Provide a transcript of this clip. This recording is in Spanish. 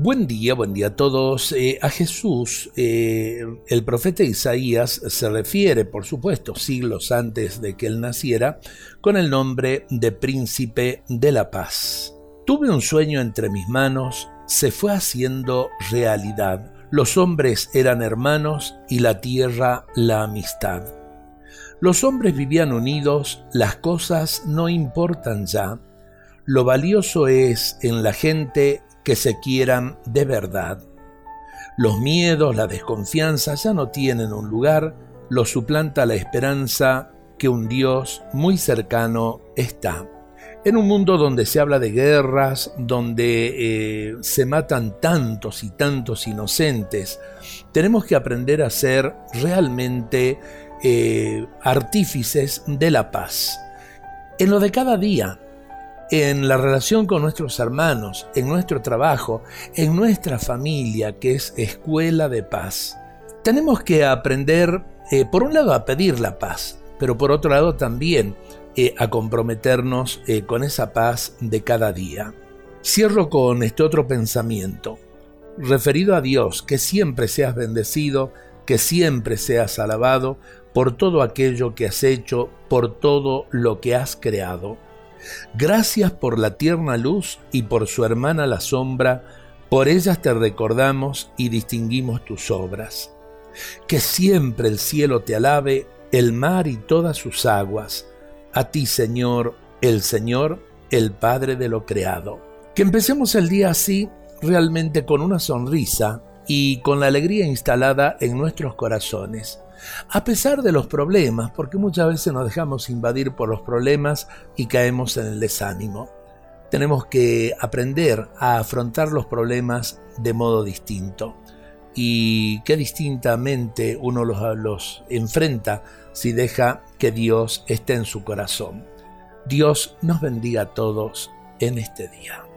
Buen día, buen día a todos. Eh, a Jesús, eh, el profeta Isaías se refiere, por supuesto, siglos antes de que él naciera, con el nombre de príncipe de la paz. Tuve un sueño entre mis manos, se fue haciendo realidad. Los hombres eran hermanos y la tierra la amistad. Los hombres vivían unidos, las cosas no importan ya. Lo valioso es en la gente que se quieran de verdad. Los miedos, la desconfianza ya no tienen un lugar, lo suplanta la esperanza que un Dios muy cercano está. En un mundo donde se habla de guerras, donde eh, se matan tantos y tantos inocentes, tenemos que aprender a ser realmente eh, artífices de la paz. En lo de cada día, en la relación con nuestros hermanos, en nuestro trabajo, en nuestra familia, que es escuela de paz. Tenemos que aprender, eh, por un lado, a pedir la paz, pero por otro lado también eh, a comprometernos eh, con esa paz de cada día. Cierro con este otro pensamiento, referido a Dios, que siempre seas bendecido, que siempre seas alabado por todo aquello que has hecho, por todo lo que has creado. Gracias por la tierna luz y por su hermana la sombra, por ellas te recordamos y distinguimos tus obras. Que siempre el cielo te alabe, el mar y todas sus aguas. A ti, Señor, el Señor, el Padre de lo creado. Que empecemos el día así, realmente con una sonrisa y con la alegría instalada en nuestros corazones a pesar de los problemas, porque muchas veces nos dejamos invadir por los problemas y caemos en el desánimo. Tenemos que aprender a afrontar los problemas de modo distinto. Y qué distintamente uno los, los enfrenta si deja que Dios esté en su corazón. Dios nos bendiga a todos en este día.